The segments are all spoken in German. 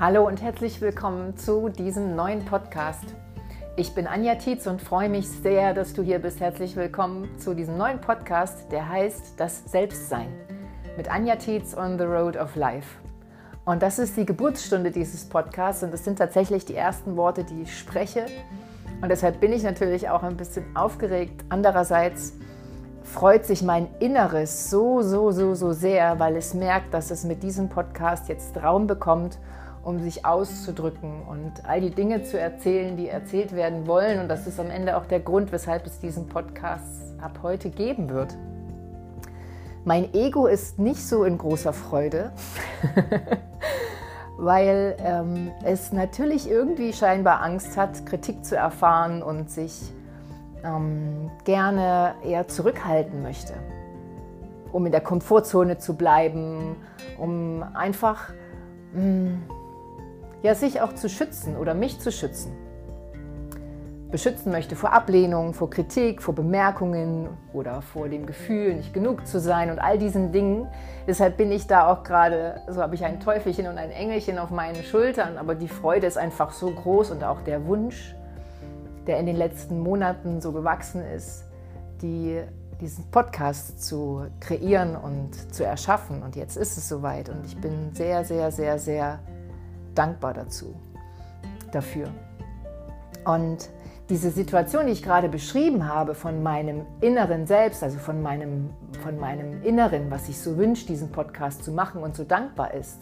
Hallo und herzlich willkommen zu diesem neuen Podcast. Ich bin Anja Tietz und freue mich sehr, dass du hier bist. Herzlich willkommen zu diesem neuen Podcast, der heißt Das Selbstsein mit Anja Tietz on the Road of Life. Und das ist die Geburtsstunde dieses Podcasts und das sind tatsächlich die ersten Worte, die ich spreche. Und deshalb bin ich natürlich auch ein bisschen aufgeregt. Andererseits freut sich mein Inneres so, so, so, so sehr, weil es merkt, dass es mit diesem Podcast jetzt Raum bekommt um sich auszudrücken und all die Dinge zu erzählen, die erzählt werden wollen. Und das ist am Ende auch der Grund, weshalb es diesen Podcast ab heute geben wird. Mein Ego ist nicht so in großer Freude, weil ähm, es natürlich irgendwie scheinbar Angst hat, Kritik zu erfahren und sich ähm, gerne eher zurückhalten möchte, um in der Komfortzone zu bleiben, um einfach mh, mm, ja, sich auch zu schützen oder mich zu schützen. Beschützen möchte vor Ablehnung, vor Kritik, vor Bemerkungen oder vor dem Gefühl, nicht genug zu sein und all diesen Dingen. Deshalb bin ich da auch gerade, so habe ich ein Teufelchen und ein Engelchen auf meinen Schultern, aber die Freude ist einfach so groß und auch der Wunsch, der in den letzten Monaten so gewachsen ist, die, diesen Podcast zu kreieren und zu erschaffen. Und jetzt ist es soweit und ich bin sehr, sehr, sehr, sehr dankbar dazu, dafür. Und diese Situation, die ich gerade beschrieben habe, von meinem inneren Selbst, also von meinem, von meinem Inneren, was sich so wünscht, diesen Podcast zu machen und so dankbar ist,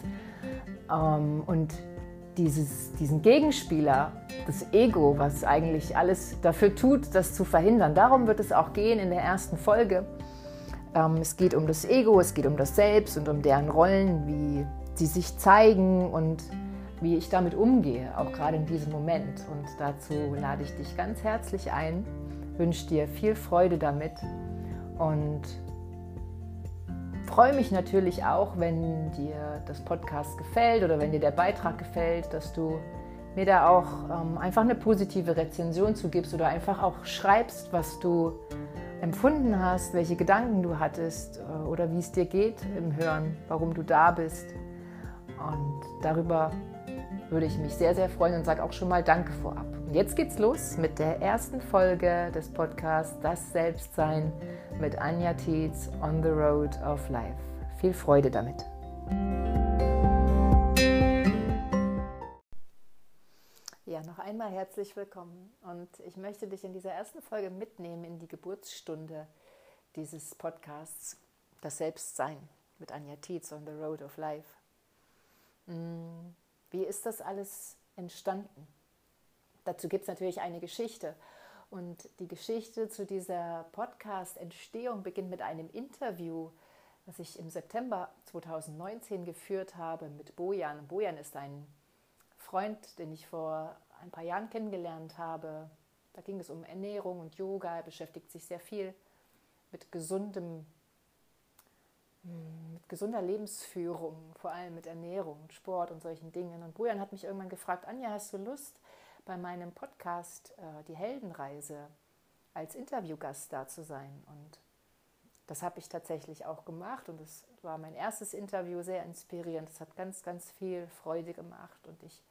ähm, und dieses, diesen Gegenspieler, das Ego, was eigentlich alles dafür tut, das zu verhindern. Darum wird es auch gehen in der ersten Folge. Ähm, es geht um das Ego, es geht um das Selbst und um deren Rollen, wie sie sich zeigen und wie ich damit umgehe, auch gerade in diesem Moment. Und dazu lade ich dich ganz herzlich ein, wünsche dir viel Freude damit und freue mich natürlich auch, wenn dir das Podcast gefällt oder wenn dir der Beitrag gefällt, dass du mir da auch ähm, einfach eine positive Rezension zugibst oder einfach auch schreibst, was du empfunden hast, welche Gedanken du hattest äh, oder wie es dir geht im Hören, warum du da bist. Und darüber würde ich mich sehr, sehr freuen und sage auch schon mal Danke vorab. Und jetzt geht's los mit der ersten Folge des Podcasts Das Selbstsein mit Anja Tietz on the Road of Life. Viel Freude damit. Ja, noch einmal herzlich willkommen und ich möchte dich in dieser ersten Folge mitnehmen in die Geburtsstunde dieses Podcasts Das Selbstsein mit Anja Tietz on the Road of Life. Mm. Wie ist das alles entstanden? Dazu gibt es natürlich eine Geschichte. Und die Geschichte zu dieser Podcast-Entstehung beginnt mit einem Interview, das ich im September 2019 geführt habe mit Bojan. Bojan ist ein Freund, den ich vor ein paar Jahren kennengelernt habe. Da ging es um Ernährung und Yoga. Er beschäftigt sich sehr viel mit gesundem mit gesunder Lebensführung, vor allem mit Ernährung, Sport und solchen Dingen. Und Bojan hat mich irgendwann gefragt, Anja, hast du Lust, bei meinem Podcast äh, Die Heldenreise als Interviewgast da zu sein? Und das habe ich tatsächlich auch gemacht und es war mein erstes Interview, sehr inspirierend. Es hat ganz, ganz viel Freude gemacht und ich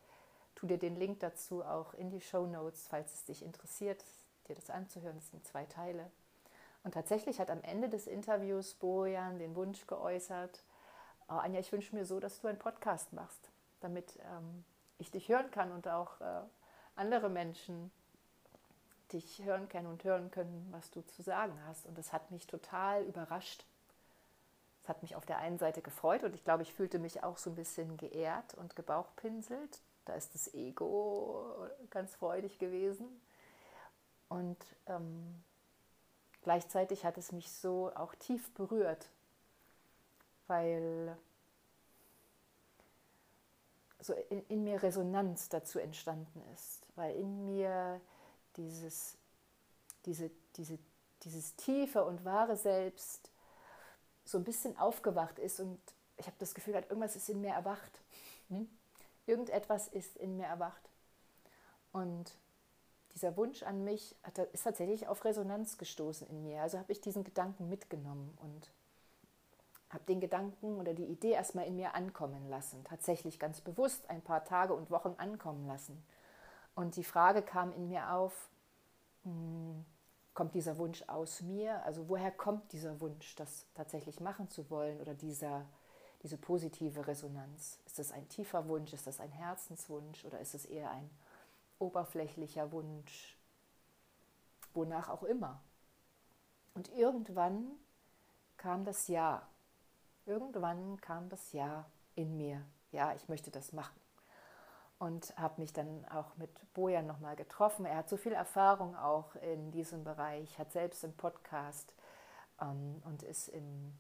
tue dir den Link dazu auch in die Show Notes, falls es dich interessiert, dir das anzuhören. Es sind zwei Teile. Und tatsächlich hat am Ende des Interviews Bojan den Wunsch geäußert, oh, Anja, ich wünsche mir so, dass du einen Podcast machst, damit ähm, ich dich hören kann und auch äh, andere Menschen dich hören können und hören können, was du zu sagen hast. Und das hat mich total überrascht. Es hat mich auf der einen Seite gefreut und ich glaube, ich fühlte mich auch so ein bisschen geehrt und gebauchpinselt. Da ist das Ego ganz freudig gewesen. Und ähm, Gleichzeitig hat es mich so auch tief berührt, weil so in, in, mir Resonanz dazu entstanden ist, weil in mir dieses, diese, diese, dieses tiefe und wahre Selbst so ein bisschen aufgewacht ist und ich habe das Gefühl, irgendwas ist in mir erwacht. Hm? Irgendetwas ist in mir erwacht. Und dieser Wunsch an mich ist tatsächlich auf Resonanz gestoßen in mir. Also habe ich diesen Gedanken mitgenommen und habe den Gedanken oder die Idee erstmal in mir ankommen lassen, tatsächlich ganz bewusst ein paar Tage und Wochen ankommen lassen. Und die Frage kam in mir auf, hm, kommt dieser Wunsch aus mir? Also woher kommt dieser Wunsch, das tatsächlich machen zu wollen oder dieser, diese positive Resonanz? Ist das ein tiefer Wunsch? Ist das ein Herzenswunsch oder ist es eher ein oberflächlicher Wunsch? Wonach auch immer. Und irgendwann kam das Ja. Irgendwann kam das Ja in mir. Ja, ich möchte das machen und habe mich dann auch mit Bojan nochmal getroffen. Er hat so viel Erfahrung auch in diesem Bereich, hat selbst einen Podcast ähm, und ist im,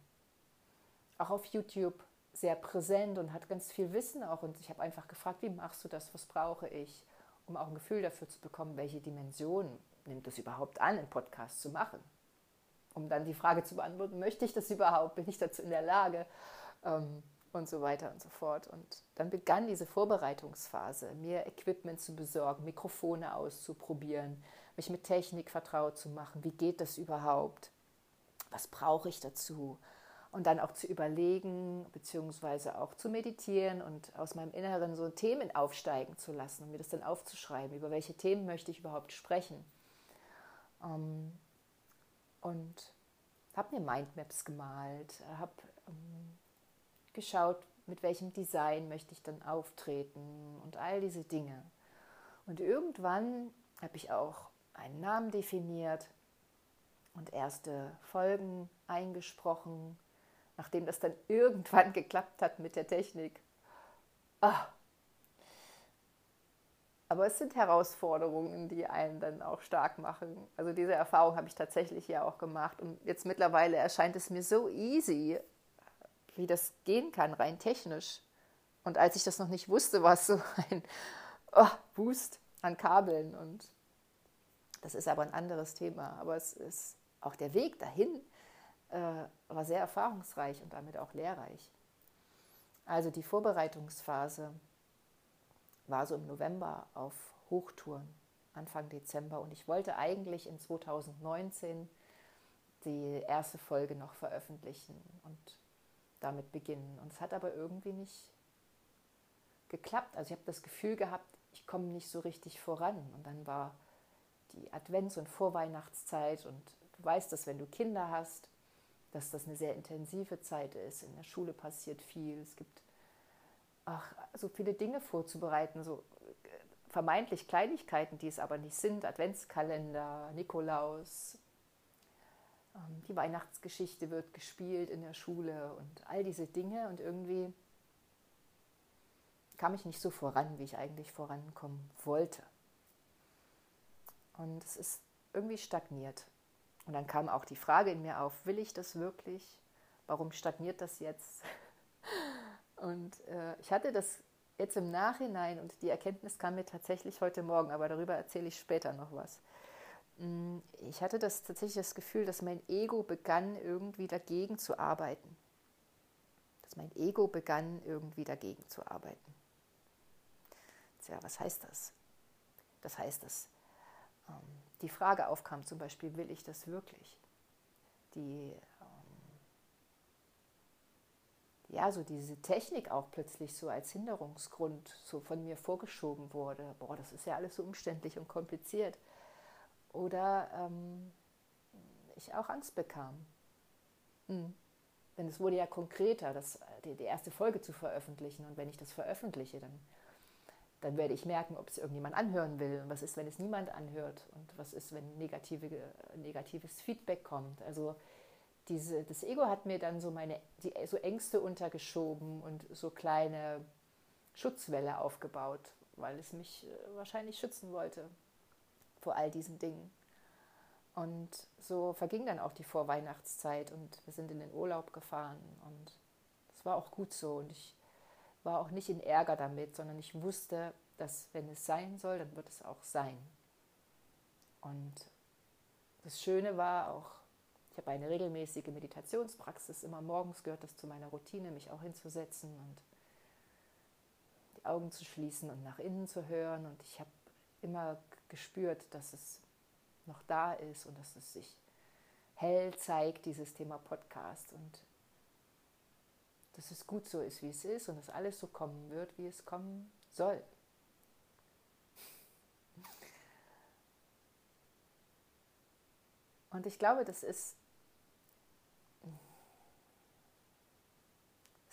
auch auf YouTube sehr präsent und hat ganz viel Wissen auch. Und ich habe einfach gefragt, wie machst du das, was brauche ich, um auch ein Gefühl dafür zu bekommen, welche Dimension nimmt es überhaupt an, einen Podcast zu machen. Um dann die Frage zu beantworten, möchte ich das überhaupt, bin ich dazu in der Lage? Ähm, und so weiter und so fort. Und dann begann diese Vorbereitungsphase, mir Equipment zu besorgen, Mikrofone auszuprobieren, mich mit Technik vertraut zu machen. Wie geht das überhaupt? Was brauche ich dazu? Und dann auch zu überlegen, beziehungsweise auch zu meditieren und aus meinem Inneren so Themen aufsteigen zu lassen und mir das dann aufzuschreiben, über welche Themen möchte ich überhaupt sprechen. Ähm, und habe mir Mindmaps gemalt, habe ähm, geschaut, mit welchem Design möchte ich dann auftreten und all diese Dinge. Und irgendwann habe ich auch einen Namen definiert und erste Folgen eingesprochen, nachdem das dann irgendwann geklappt hat mit der Technik. Ah. Aber es sind Herausforderungen, die einen dann auch stark machen. Also diese Erfahrung habe ich tatsächlich ja auch gemacht. Und jetzt mittlerweile erscheint es mir so easy, wie das gehen kann, rein technisch. Und als ich das noch nicht wusste, war es so ein oh, Boost an Kabeln. Und das ist aber ein anderes Thema. Aber es ist auch der Weg dahin war sehr erfahrungsreich und damit auch lehrreich. Also die Vorbereitungsphase war so im November auf Hochtouren, Anfang Dezember. Und ich wollte eigentlich in 2019 die erste Folge noch veröffentlichen. Und damit beginnen. Und es hat aber irgendwie nicht geklappt. Also ich habe das Gefühl gehabt, ich komme nicht so richtig voran. Und dann war die Advents- und Vorweihnachtszeit und du weißt, dass wenn du Kinder hast, dass das eine sehr intensive Zeit ist. In der Schule passiert viel. Es gibt ach, so viele Dinge vorzubereiten, so äh, vermeintlich Kleinigkeiten, die es aber nicht sind. Adventskalender, Nikolaus, ähm, die Weihnachtsgeschichte wird gespielt in der Schule und all diese Dinge. Und irgendwie kam ich nicht so voran, wie ich eigentlich vorankommen wollte. Und es ist irgendwie stagniert. Und dann kam auch die Frage in mir auf, will ich das wirklich? Warum stagniert das jetzt? Und äh, ich hatte das jetzt im Nachhinein und die Erkenntnis kam mir tatsächlich heute Morgen, aber darüber erzähle ich später noch was. Mm, ich hatte das tatsächlich das Gefühl, dass mein Ego begann irgendwie dagegen zu arbeiten. Dass mein Ego begann irgendwie dagegen zu arbeiten. Tja, was heißt das? Das heißt, dass ähm, die Frage aufkam, zum Beispiel, will ich das wirklich? Die, ähm, ja, so diese Technik auch plötzlich so als Hinderungsgrund so von mir vorgeschoben wurde. Boah, das ist ja alles so umständlich und kompliziert oder ähm, ich auch Angst bekam. Mhm. Denn es wurde ja konkreter, das, die, die, erste Folge zu veröffentlichen. Und wenn ich das veröffentliche, dann, dann werde ich merken, ob es irgendjemand anhören will. Und was ist, wenn es niemand anhört? Und was ist, wenn negative, negatives Feedback kommt? Also diese, das Ego hat mir dann so meine die, so Ängste untergeschoben und so kleine Schutzwelle aufgebaut, weil es mich äh, wahrscheinlich schützen wollte vor all diesen Dingen. Und so verging dann auch die Vorweihnachtszeit und wir sind in den Urlaub gefahren und es war auch gut so und ich war auch nicht in Ärger damit, sondern ich wusste, dass wenn es sein soll, dann wird es auch sein. Und das Schöne war auch, ich habe eine regelmäßige Meditationspraxis, immer morgens gehört das zu meiner Routine, mich auch hinzusetzen und die Augen zu schließen und nach innen zu hören und ich habe immer gespürt, dass es noch da ist und dass es sich hell zeigt, dieses Thema Podcast. Und dass es gut so ist, wie es ist und dass alles so kommen wird, wie es kommen soll. Und ich glaube, das ist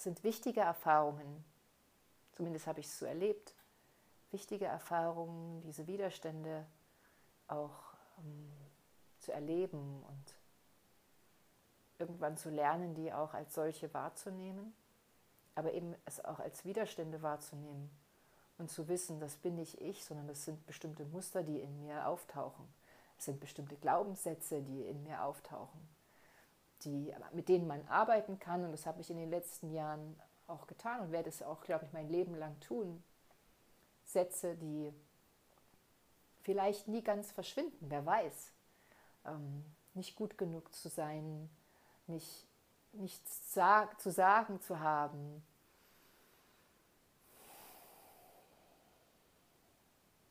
sind wichtige Erfahrungen. Zumindest habe ich es so erlebt. Wichtige Erfahrungen, diese Widerstände auch ähm, zu erleben und irgendwann zu lernen, die auch als solche wahrzunehmen, aber eben es auch als Widerstände wahrzunehmen und zu wissen, das bin nicht ich, sondern das sind bestimmte Muster, die in mir auftauchen. Es sind bestimmte Glaubenssätze, die in mir auftauchen, die, mit denen man arbeiten kann. Und das habe ich in den letzten Jahren auch getan und werde es auch, glaube ich, mein Leben lang tun. Sätze, die vielleicht nie ganz verschwinden, wer weiß. Ähm, nicht gut genug zu sein, nicht, nichts sag, zu sagen zu haben,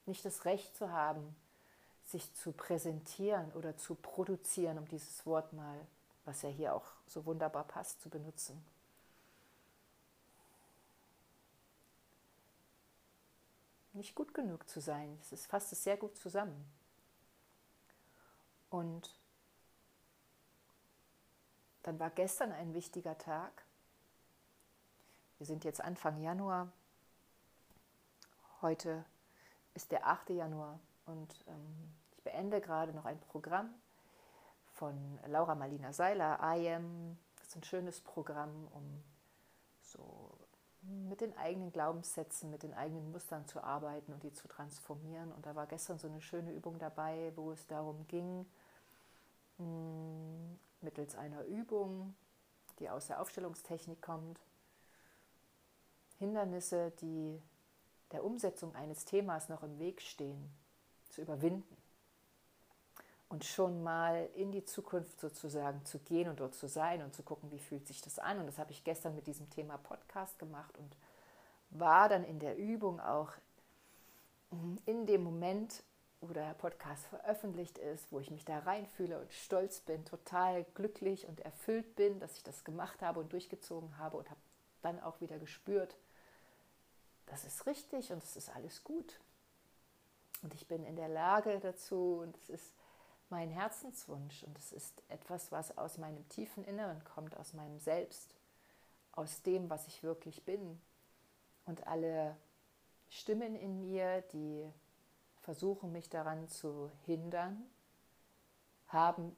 nicht das Recht zu haben, sich zu präsentieren oder zu produzieren, um dieses Wort mal, was ja hier auch so wunderbar passt, zu benutzen. Nicht gut genug zu sein, das fasst es sehr gut zusammen. Und dann war gestern ein wichtiger Tag. Wir sind jetzt Anfang Januar. Heute ist der 8. Januar und ähm, ich beende gerade noch ein Programm von Laura Marlina Seiler, IAM. Das ist ein schönes Programm, um so mit den eigenen Glaubenssätzen, mit den eigenen Mustern zu arbeiten und die zu transformieren. Und da war gestern so eine schöne Übung dabei, wo es darum ging, hm, mittels einer Übung, die aus der Aufstellungstechnik kommt, Hindernisse, die der Umsetzung eines Themas noch im Weg stehen, zu überwinden und schon mal in die Zukunft sozusagen zu gehen und dort zu sein und zu gucken, wie fühlt sich das an. Und das habe ich gestern mit diesem Thema Podcast gemacht und war dann in der Übung auch in dem Moment, wo der Podcast veröffentlicht ist, wo ich mich da reinfühle und stolz bin, total glücklich und erfüllt bin, dass ich das gemacht habe und durchgezogen habe und habe dann auch wieder gespürt, das ist richtig und es ist alles gut. Und ich bin in der Lage dazu und es ist mein Herzenswunsch und es ist etwas, was aus meinem tiefen Inneren kommt, aus meinem Selbst, aus dem, was ich wirklich bin. Und alle Stimmen in mir, die versuchen mich daran zu hindern, haben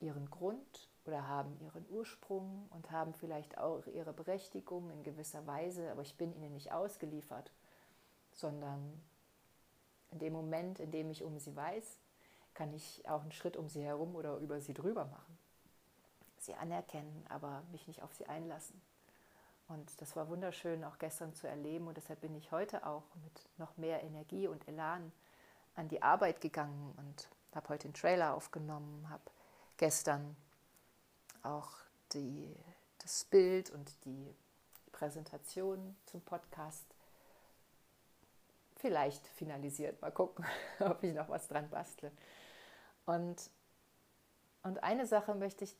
ihren Grund oder haben ihren Ursprung und haben vielleicht auch ihre Berechtigung in gewisser Weise, aber ich bin ihnen nicht ausgeliefert, sondern in dem Moment, in dem ich um sie weiß, kann ich auch einen Schritt um sie herum oder über sie drüber machen. Sie anerkennen, aber mich nicht auf sie einlassen. Und das war wunderschön auch gestern zu erleben und deshalb bin ich heute auch mit noch mehr Energie und Elan an die Arbeit gegangen und habe heute den Trailer aufgenommen, habe gestern auch die, das Bild und die Präsentation zum Podcast vielleicht finalisiert. Mal gucken, ob ich noch was dran bastle. Und, und eine Sache möchte ich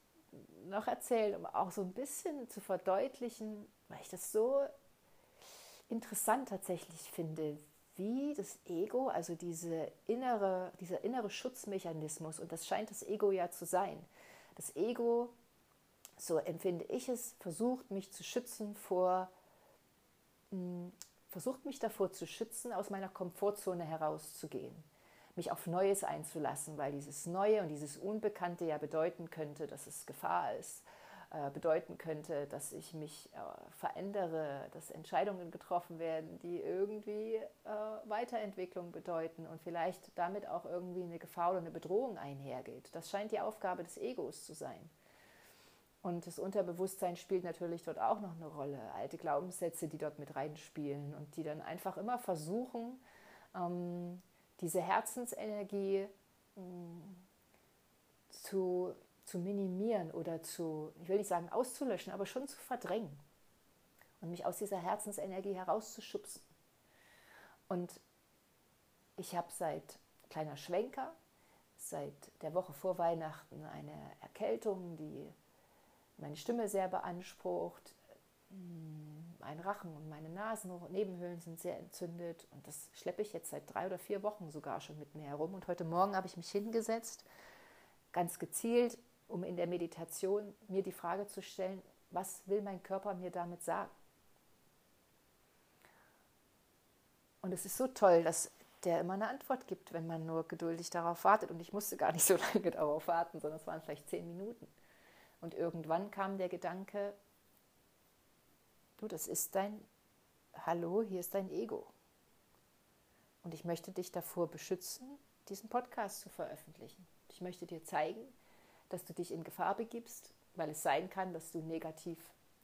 noch erzählen, um auch so ein bisschen zu verdeutlichen, weil ich das so interessant tatsächlich finde, wie das Ego, also diese innere, dieser innere Schutzmechanismus, und das scheint das Ego ja zu sein. Das Ego, so empfinde ich es, versucht mich zu schützen vor, hm, versucht mich davor zu schützen, aus meiner Komfortzone herauszugehen, mich auf Neues einzulassen, weil dieses Neue und dieses Unbekannte ja bedeuten könnte, dass es Gefahr ist äh, bedeuten könnte, dass ich mich äh, verändere, dass Entscheidungen getroffen werden, die irgendwie äh, Weiterentwicklung bedeuten und vielleicht damit auch irgendwie eine Gefahr oder eine Bedrohung einhergeht. Das scheint die Aufgabe des Egos zu sein. Und das Unterbewusstsein spielt natürlich dort auch noch eine Rolle. Alte Glaubenssätze, die dort mit reinspielen und die dann einfach immer versuchen, ähm, diese Herzensenergie mm, zu zu minimieren oder zu, ich will nicht sagen auszulöschen, aber schon zu verdrängen und mich aus dieser Herzensenergie herauszuschubsen. Und ich habe seit kleiner Schwenker, seit der Woche vor Weihnachten eine Erkältung, die meine Stimme sehr beansprucht, hm, mein Rachen und meine Nasennebenhöhlen sind sehr entzündet und das schleppe ich jetzt seit drei oder vier Wochen sogar schon mit mir herum. Und heute Morgen habe ich mich hingesetzt, ganz gezielt, um in der Meditation mir die Frage zu stellen, was will mein Körper mir damit sagen? Und es ist so toll, dass der immer eine Antwort gibt, wenn man nur geduldig darauf wartet. Und ich musste gar nicht so lange darauf warten, sondern es waren vielleicht zehn Minuten. Und irgendwann kam der Gedanke, du, das ist dein, hallo, hier ist dein Ego. Und ich möchte dich davor beschützen, diesen Podcast zu veröffentlichen. Ich möchte dir zeigen, dass du dich in Gefahr begibst, weil es sein kann, dass du negativ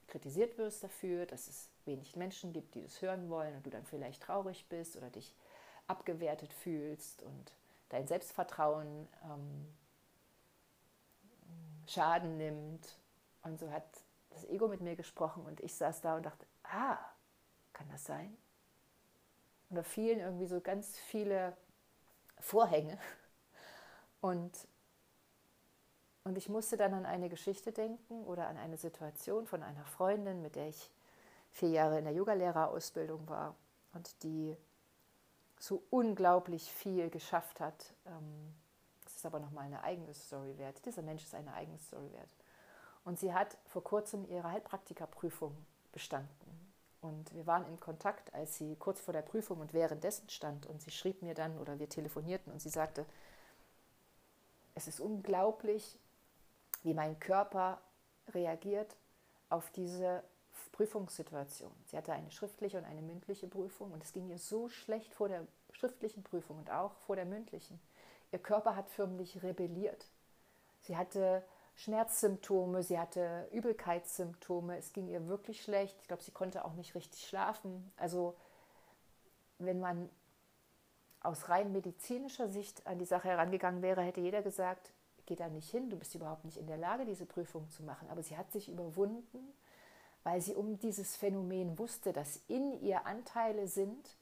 kritisiert wirst dafür, dass es wenig Menschen gibt, die das hören wollen und du dann vielleicht traurig bist oder dich abgewertet fühlst und dein Selbstvertrauen ähm, Schaden nimmt. Und so hat das Ego mit mir gesprochen und ich saß da und dachte, ah, kann das sein? Und da fielen irgendwie so ganz viele Vorhänge. Und, und ich musste dann an eine Geschichte denken oder an eine Situation von einer Freundin, mit der ich vier Jahre in der Yogalehrerausbildung war und die so unglaublich viel geschafft hat. Ähm, das ist aber nochmal eine eigene Story wert. Dieser Mensch ist eine eigene Story wert. Und sie hat vor kurzem ihre Heilpraktikerprüfung bestanden. Und wir waren in Kontakt, als sie kurz vor der Prüfung und währenddessen stand. Und sie schrieb mir dann, oder wir telefonierten, und sie sagte, es ist unglaublich, wie mein Körper reagiert auf diese Prüfungssituation. Sie hatte eine schriftliche und eine mündliche Prüfung und es ging ihr so schlecht vor der schriftlichen Prüfung und auch vor der mündlichen. Ihr Körper hat förmlich rebelliert. Sie hatte Schmerzsymptome, sie hatte Übelkeitssymptome, es ging ihr wirklich schlecht. Ich glaube, sie konnte auch nicht richtig schlafen. Also wenn man aus rein medizinischer Sicht an die Sache herangegangen wäre, hätte jeder gesagt, geh da nicht hin, du bist überhaupt nicht in der Lage, diese Prüfung zu machen. Aber sie hat sich überwunden, weil sie um dieses Phänomen wusste, dass in ihr Anteile sind,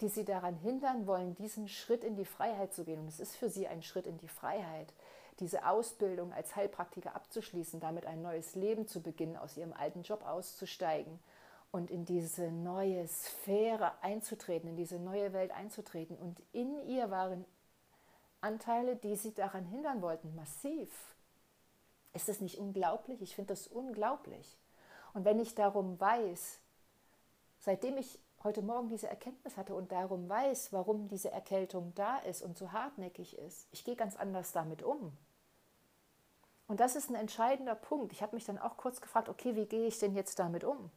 die sie daran hindern wollen, diesen Schritt in die Freiheit zu gehen. Und es ist für sie ein Schritt in die Freiheit, diese Ausbildung als Heilpraktiker abzuschließen, damit ein neues Leben zu beginnen, aus ihrem alten Job auszusteigen und in diese neue Sphäre einzutreten, in diese neue Welt einzutreten. Und in ihr waren Anteile, die sie daran hindern wollten, massiv. Ist das nicht unglaublich? Ich finde das unglaublich. Und wenn ich darum weiß, seitdem ich heute Morgen diese Erkenntnis hatte und darum weiß, warum diese Erkältung da ist und so hartnäckig ist, ich gehe ganz anders damit um. Und das ist ein entscheidender Punkt. Ich habe mich dann auch kurz gefragt, okay, wie gehe ich denn jetzt damit um?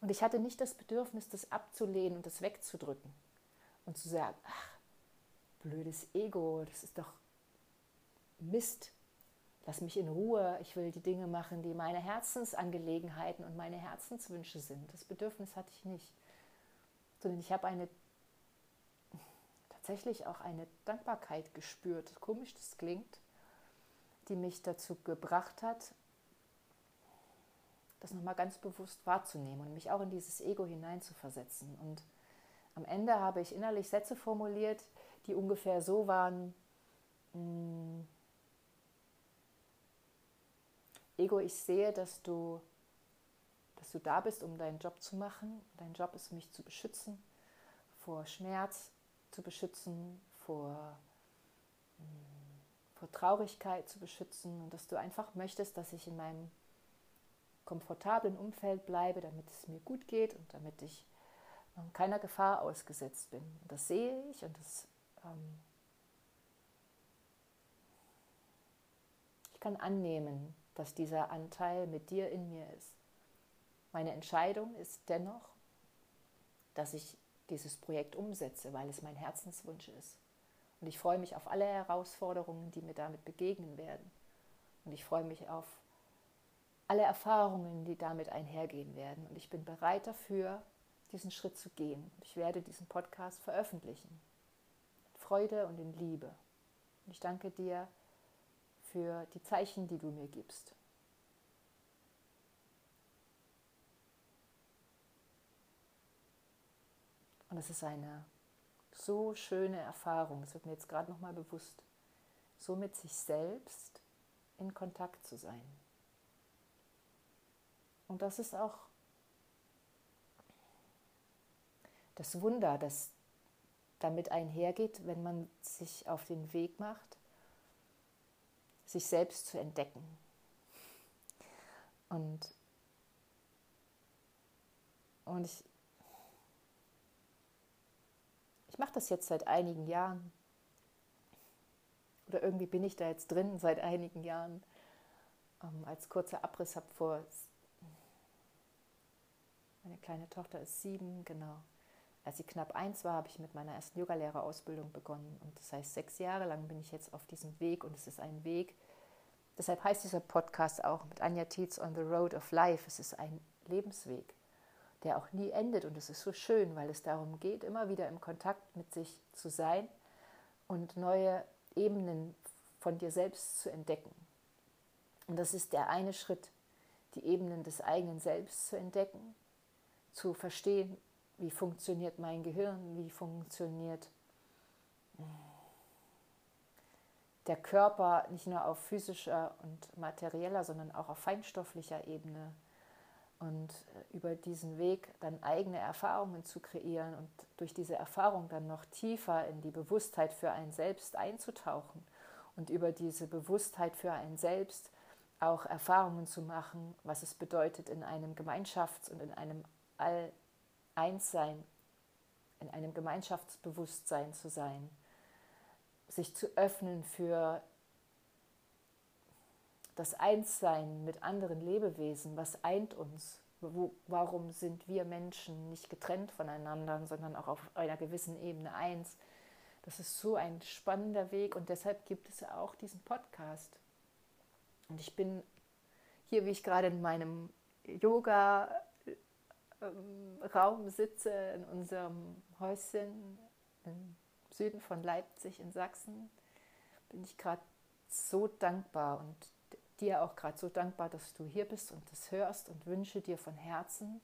Und ich hatte nicht das Bedürfnis, das abzulehnen und das wegzudrücken und zu sagen, ach, blödes Ego, das ist doch Mist. Lass mich in Ruhe, ich will die Dinge machen, die meine Herzensangelegenheiten und meine Herzenswünsche sind. Das Bedürfnis hatte ich nicht. Sondern ich habe eine tatsächlich auch eine Dankbarkeit gespürt, komisch das klingt, die mich dazu gebracht hat, das nochmal ganz bewusst wahrzunehmen und mich auch in dieses Ego hineinzuversetzen. Und am Ende habe ich innerlich Sätze formuliert, die ungefähr so waren, hm, Ego, ich sehe, dass du, dass du da bist, um deinen Job zu machen. Dein Job ist, mich zu beschützen vor Schmerz, zu beschützen vor, vor Traurigkeit, zu beschützen und dass du einfach möchtest, dass ich in meinem komfortablen Umfeld bleibe, damit es mir gut geht und damit ich ähm, keiner Gefahr ausgesetzt bin. Und das sehe ich und das ähm, ich kann annehmen, dass dieser Anteil mit dir in mir ist. Meine Entscheidung ist dennoch, dass ich dieses Projekt umsetze, weil es mein Herzenswunsch ist. Und ich freue mich auf alle Herausforderungen, die mir damit begegnen werden. Und ich freue mich auf alle Erfahrungen, die damit einhergehen werden. Und ich bin bereit dafür, diesen Schritt zu gehen. Ich werde diesen Podcast veröffentlichen. In Freude und in Liebe. Und ich danke dir für die Zeichen, die du mir gibst. Und es ist eine so schöne Erfahrung, es wird mir jetzt gerade nochmal bewusst, so mit sich selbst in Kontakt zu sein. Und das ist auch das Wunder, das damit einhergeht, wenn man sich auf den Weg macht, sich selbst zu entdecken. Und, und ich, ich mache das jetzt seit einigen Jahren. Oder irgendwie bin ich da jetzt drin seit einigen Jahren. Ähm, als kurzer Abriss habe vor, meine kleine Tochter ist sieben, genau. Als sie knapp eins war, habe ich mit meiner ersten Yogalehrerausbildung begonnen. Und das heißt, sechs Jahre lang bin ich jetzt auf diesem Weg und es ist ein Weg. Deshalb heißt dieser Podcast auch mit Anja Tietz on the Road of Life. Es ist ein Lebensweg, der auch nie endet. Und es ist so schön, weil es darum geht, immer wieder im Kontakt mit sich zu sein und neue Ebenen von dir selbst zu entdecken. Und das ist der eine Schritt, die Ebenen des eigenen Selbst zu entdecken, zu verstehen, wie funktioniert mein Gehirn, wie funktioniert der Körper nicht nur auf physischer und materieller, sondern auch auf feinstofflicher Ebene. Und äh, über diesen Weg dann eigene Erfahrungen zu kreieren und durch diese Erfahrung dann noch tiefer in die Bewusstheit für ein Selbst einzutauchen und über diese Bewusstheit für ein Selbst auch Erfahrungen zu machen, was es bedeutet, in einem Gemeinschafts- und in einem All Einssein, in einem Gemeinschaftsbewusstsein zu sein, sich zu öffnen für das Einssein mit anderen Lebewesen, was eint uns? Wo, warum sind wir Menschen nicht getrennt voneinander, sondern auch auf einer gewissen Ebene eins? Das ist so ein spannender Weg und deshalb gibt es auch diesen Podcast. Und ich bin hier, wie ich gerade in meinem Yoga ähm, sitze, in unserem Häuschen im Süden von Leipzig in Sachsen, bin ich gerade so dankbar und dir auch gerade so dankbar, dass du hier bist und das hörst und wünsche dir von Herzen,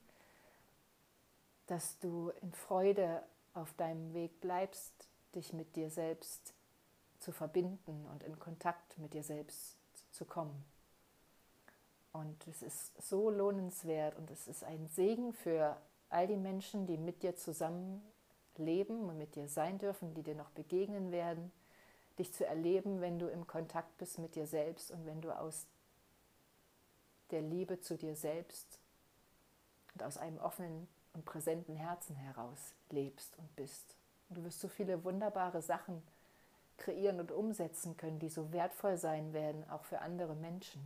dass du in Freude auf deinem Weg bleibst, dich mit dir selbst zu verbinden und in Kontakt mit dir selbst zu kommen. Und es ist so lohnenswert und es ist ein Segen für all die Menschen, die mit dir zusammen leben und mit dir sein dürfen, die dir noch begegnen werden, dich zu erleben, wenn du im Kontakt bist mit dir selbst und wenn du aus der Liebe zu dir selbst und aus einem offenen und präsenten Herzen heraus lebst und bist. Und du wirst so viele wunderbare Sachen kreieren und umsetzen können, die so wertvoll sein werden, auch für andere Menschen.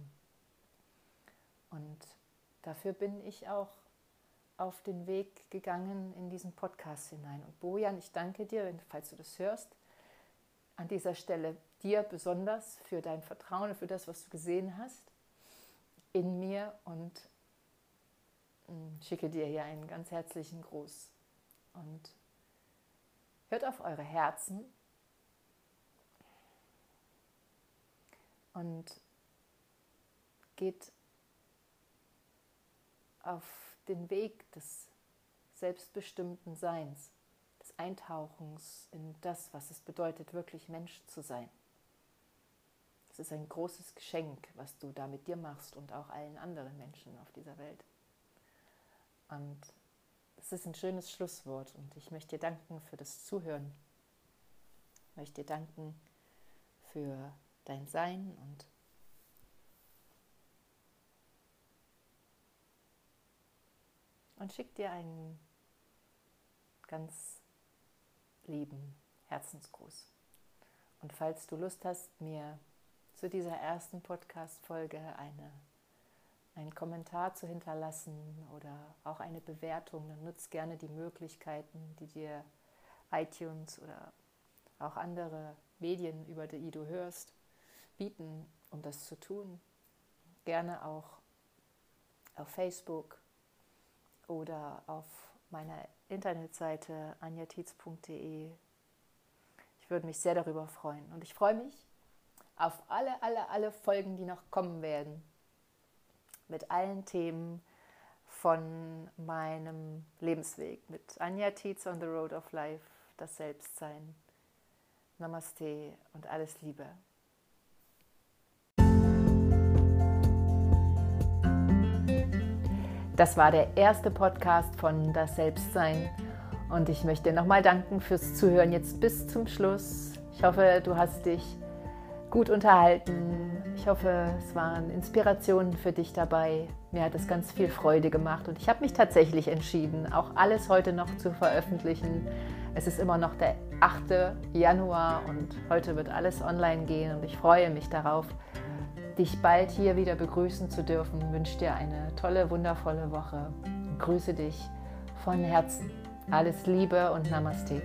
Und dafür bin ich auch auf den Weg gegangen in diesen Podcast hinein. Und Bojan, ich danke dir, falls du das hörst, an dieser Stelle dir besonders für dein Vertrauen für das, was du gesehen hast in mir und hm, schicke dir hier einen ganz herzlichen Gruß. Und hört auf eure Herzen und geht auf den Weg des selbstbestimmten Seins, Eintauchens in das, was es bedeutet, wirklich Mensch zu sein. Es ist ein großes Geschenk, was du da mit dir machst und auch allen anderen Menschen auf dieser Welt. Und es ist ein schönes Schlusswort und ich möchte dir danken für das Zuhören. Ich möchte dir danken für dein Sein und und schick dir einen ganz lieben Herzensgruß. Und falls du Lust hast, mir zu dieser ersten Podcast-Folge eine, einen Kommentar zu hinterlassen oder auch eine Bewertung, dann nutzt gerne die Möglichkeiten, die dir iTunes oder auch andere Medien, über die du hörst, bieten, um das zu tun. Gerne auch auf Facebook oder auf meiner Internetseite anjatiz.de. Ich würde mich sehr darüber freuen. Und ich freue mich auf alle, alle, alle Folgen, die noch kommen werden. Mit allen Themen von meinem Lebensweg. Mit Anja Tietz on the Road of Life, das Selbstsein. Namaste und alles Liebe. Das war der erste Podcast von Das Selbstsein. Und ich möchte nochmal danken fürs Zuhören jetzt bis zum Schluss. Ich hoffe, du hast dich gut unterhalten. Ich hoffe, es waren Inspirationen für dich dabei. Mir hat es ganz viel Freude gemacht und ich habe mich tatsächlich entschieden, auch alles heute noch zu veröffentlichen. Es ist immer noch der 8. Januar und heute wird alles online gehen und ich freue mich darauf, dich bald hier wieder begrüßen zu dürfen. Ich wünsche dir eine tolle, wundervolle Woche. Ich grüße dich von Herzen. Alles Liebe und Namaste.